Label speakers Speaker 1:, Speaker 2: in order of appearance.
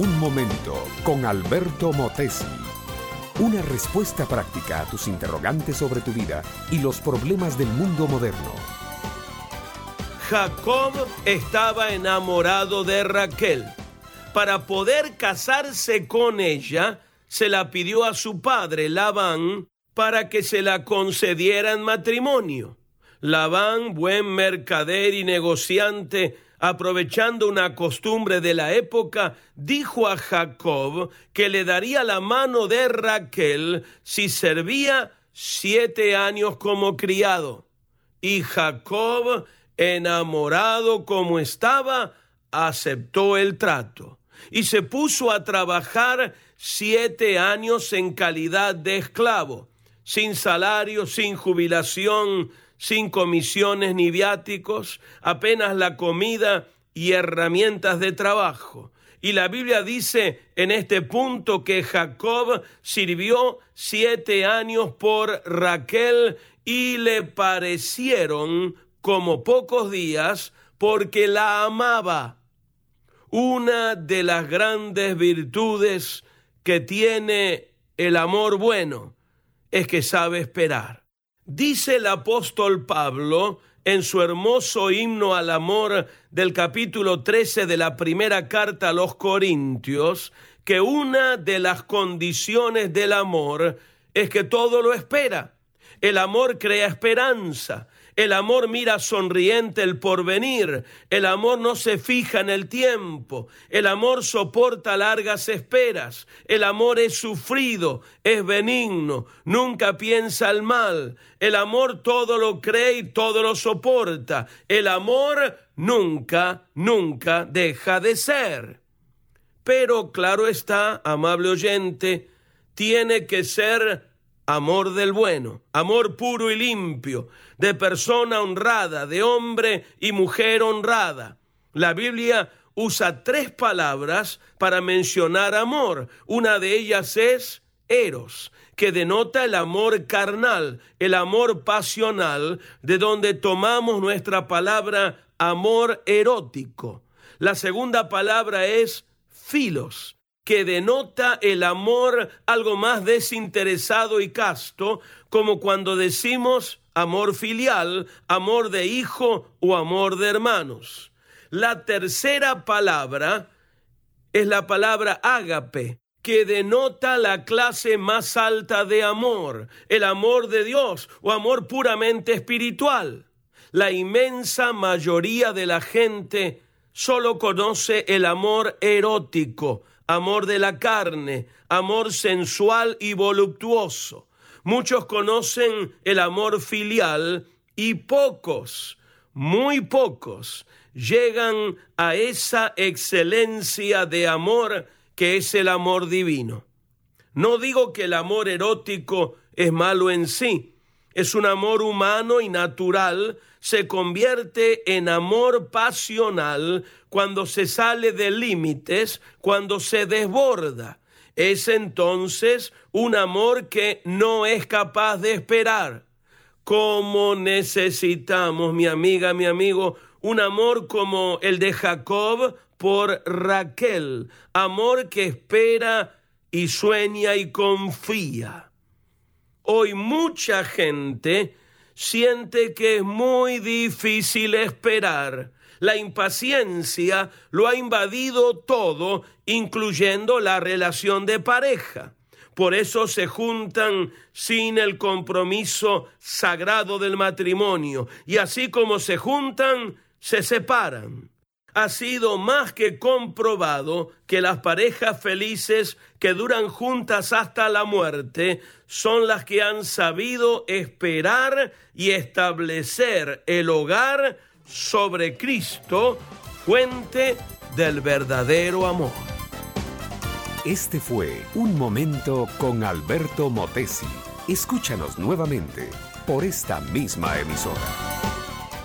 Speaker 1: Un momento con Alberto Motesi. Una respuesta práctica a tus interrogantes sobre tu vida y los problemas del mundo moderno.
Speaker 2: Jacob estaba enamorado de Raquel. Para poder casarse con ella, se la pidió a su padre, Labán, para que se la concediera en matrimonio. Labán, buen mercader y negociante, aprovechando una costumbre de la época, dijo a Jacob que le daría la mano de Raquel si servía siete años como criado. Y Jacob, enamorado como estaba, aceptó el trato y se puso a trabajar siete años en calidad de esclavo, sin salario, sin jubilación, sin comisiones ni viáticos, apenas la comida y herramientas de trabajo. Y la Biblia dice en este punto que Jacob sirvió siete años por Raquel y le parecieron como pocos días porque la amaba. Una de las grandes virtudes que tiene el amor bueno es que sabe esperar. Dice el apóstol Pablo en su hermoso himno al amor del capítulo 13 de la primera carta a los Corintios, que una de las condiciones del amor es que todo lo espera. El amor crea esperanza, el amor mira sonriente el porvenir. El amor no se fija en el tiempo. El amor soporta largas esperas. El amor es sufrido, es benigno, nunca piensa el mal. El amor todo lo cree y todo lo soporta. El amor nunca, nunca deja de ser. Pero claro está, amable oyente, tiene que ser amor del bueno, amor puro y limpio, de persona honrada, de hombre y mujer honrada. La Biblia usa tres palabras para mencionar amor. Una de ellas es eros, que denota el amor carnal, el amor pasional, de donde tomamos nuestra palabra amor erótico. La segunda palabra es filos, que denota el amor algo más desinteresado y casto, como cuando decimos amor filial, amor de hijo o amor de hermanos. La tercera palabra es la palabra ágape, que denota la clase más alta de amor, el amor de Dios o amor puramente espiritual. La inmensa mayoría de la gente solo conoce el amor erótico, amor de la carne, amor sensual y voluptuoso. Muchos conocen el amor filial y pocos, muy pocos, llegan a esa excelencia de amor que es el amor divino. No digo que el amor erótico es malo en sí, es un amor humano y natural, se convierte en amor pasional cuando se sale de límites, cuando se desborda. Es entonces un amor que no es capaz de esperar. ¿Cómo necesitamos, mi amiga, mi amigo, un amor como el de Jacob por Raquel? Amor que espera y sueña y confía. Hoy mucha gente siente que es muy difícil esperar. La impaciencia lo ha invadido todo, incluyendo la relación de pareja. Por eso se juntan sin el compromiso sagrado del matrimonio. Y así como se juntan, se separan ha sido más que comprobado que las parejas felices que duran juntas hasta la muerte son las que han sabido esperar y establecer el hogar sobre Cristo, fuente del verdadero amor.
Speaker 1: Este fue Un Momento con Alberto Motesi. Escúchanos nuevamente por esta misma emisora.